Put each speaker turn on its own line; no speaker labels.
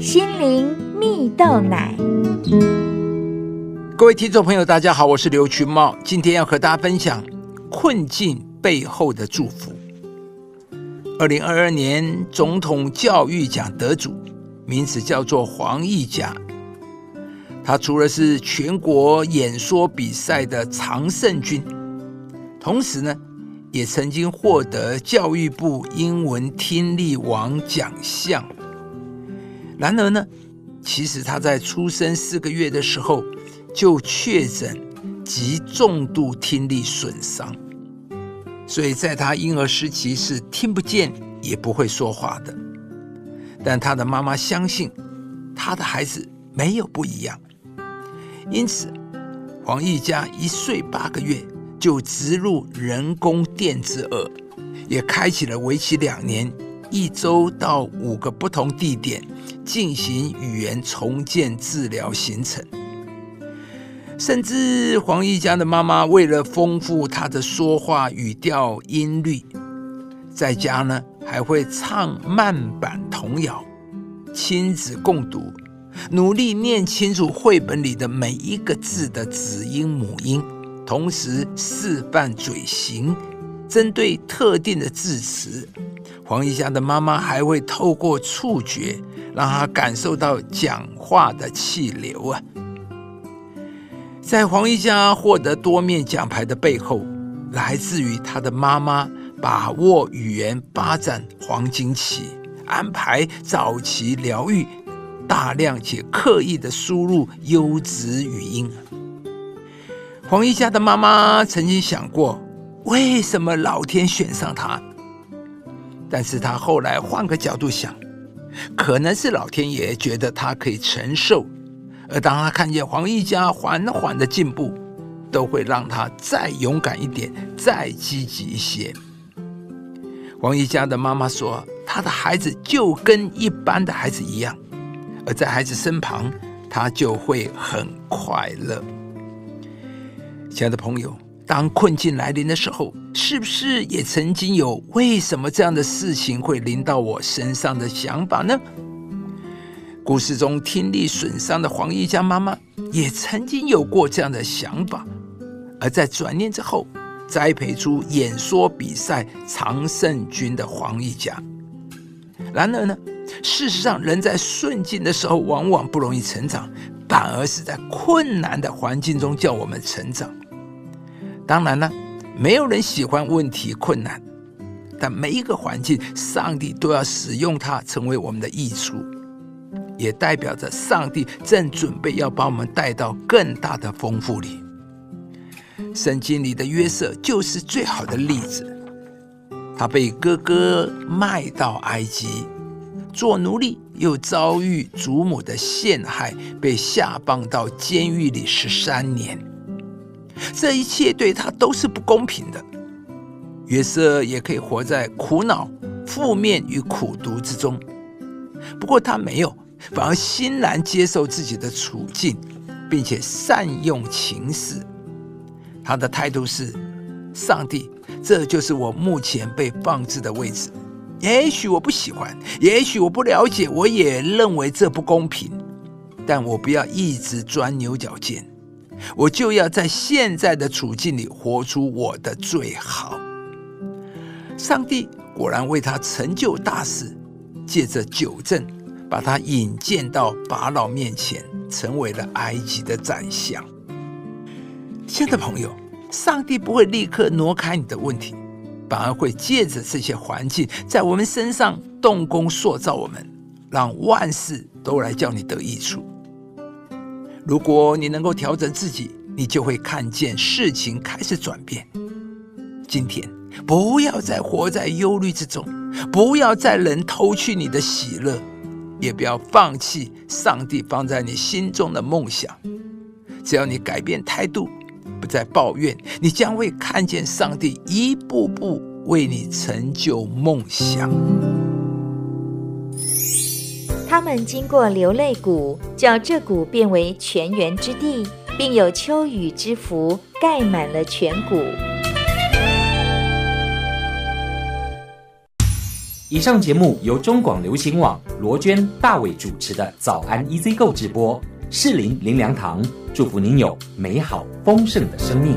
心灵蜜豆奶。
各位听众朋友，大家好，我是刘群茂，今天要和大家分享困境背后的祝福。二零二二年总统教育奖得主，名字叫做黄义甲。他除了是全国演说比赛的常胜军，同时呢，也曾经获得教育部英文听力王奖项。然而呢，其实他在出生四个月的时候就确诊极重度听力损伤，所以在他婴儿时期是听不见也不会说话的。但他的妈妈相信他的孩子没有不一样。因此，黄奕家一岁八个月就植入人工电子耳，也开启了为期两年、一周到五个不同地点进行语言重建治疗行程。甚至黄奕家的妈妈为了丰富他的说话语调音律，在家呢还会唱慢板童谣，亲子共读。努力念清楚绘本里的每一个字的子音母音，同时示范嘴型。针对特定的字词，黄一家的妈妈还会透过触觉，让他感受到讲话的气流啊。在黄一家获得多面奖牌的背后，来自于他的妈妈把握语言发展黄金期，安排早期疗愈。大量且刻意的输入优质语音。黄一家的妈妈曾经想过，为什么老天选上他？但是他后来换个角度想，可能是老天爷觉得他可以承受，而当他看见黄一家缓缓的进步，都会让他再勇敢一点，再积极一些。黄一家的妈妈说，他的孩子就跟一般的孩子一样。而在孩子身旁，他就会很快乐。亲爱的朋友，当困境来临的时候，是不是也曾经有为什么这样的事情会临到我身上的想法呢？故事中听力损伤的黄一家妈妈也曾经有过这样的想法，而在转念之后，栽培出演说比赛常胜军的黄一家。然而呢？事实上，人在顺境的时候往往不容易成长，反而是在困难的环境中叫我们成长。当然了，没有人喜欢问题困难，但每一个环境，上帝都要使用它成为我们的益处，也代表着上帝正准备要把我们带到更大的丰富里。圣经里的约瑟就是最好的例子，他被哥哥卖到埃及。做奴隶，又遭遇祖母的陷害，被下放到监狱里十三年。这一切对他都是不公平的。约瑟也可以活在苦恼、负面与苦读之中，不过他没有，反而欣然接受自己的处境，并且善用情势。他的态度是：上帝，这就是我目前被放置的位置。也许我不喜欢，也许我不了解，我也认为这不公平。但我不要一直钻牛角尖，我就要在现在的处境里活出我的最好。上帝果然为他成就大事，借着九正把他引荐到法老面前，成为了埃及的宰相。亲爱的朋友，上帝不会立刻挪开你的问题。反而会借着这些环境，在我们身上动工塑造我们，让万事都来叫你得益处。如果你能够调整自己，你就会看见事情开始转变。今天不要再活在忧虑之中，不要再人偷去你的喜乐，也不要放弃上帝放在你心中的梦想。只要你改变态度。不再抱怨，你将会看见上帝一步步为你成就梦想。
他们经过流泪谷，叫这谷变为泉源之地，并有秋雨之福盖满了全谷。
以上节目由中广流行网罗娟、大伟主持的《早安 EZ 购》直播，适林林良堂祝福您有美好丰盛的生命。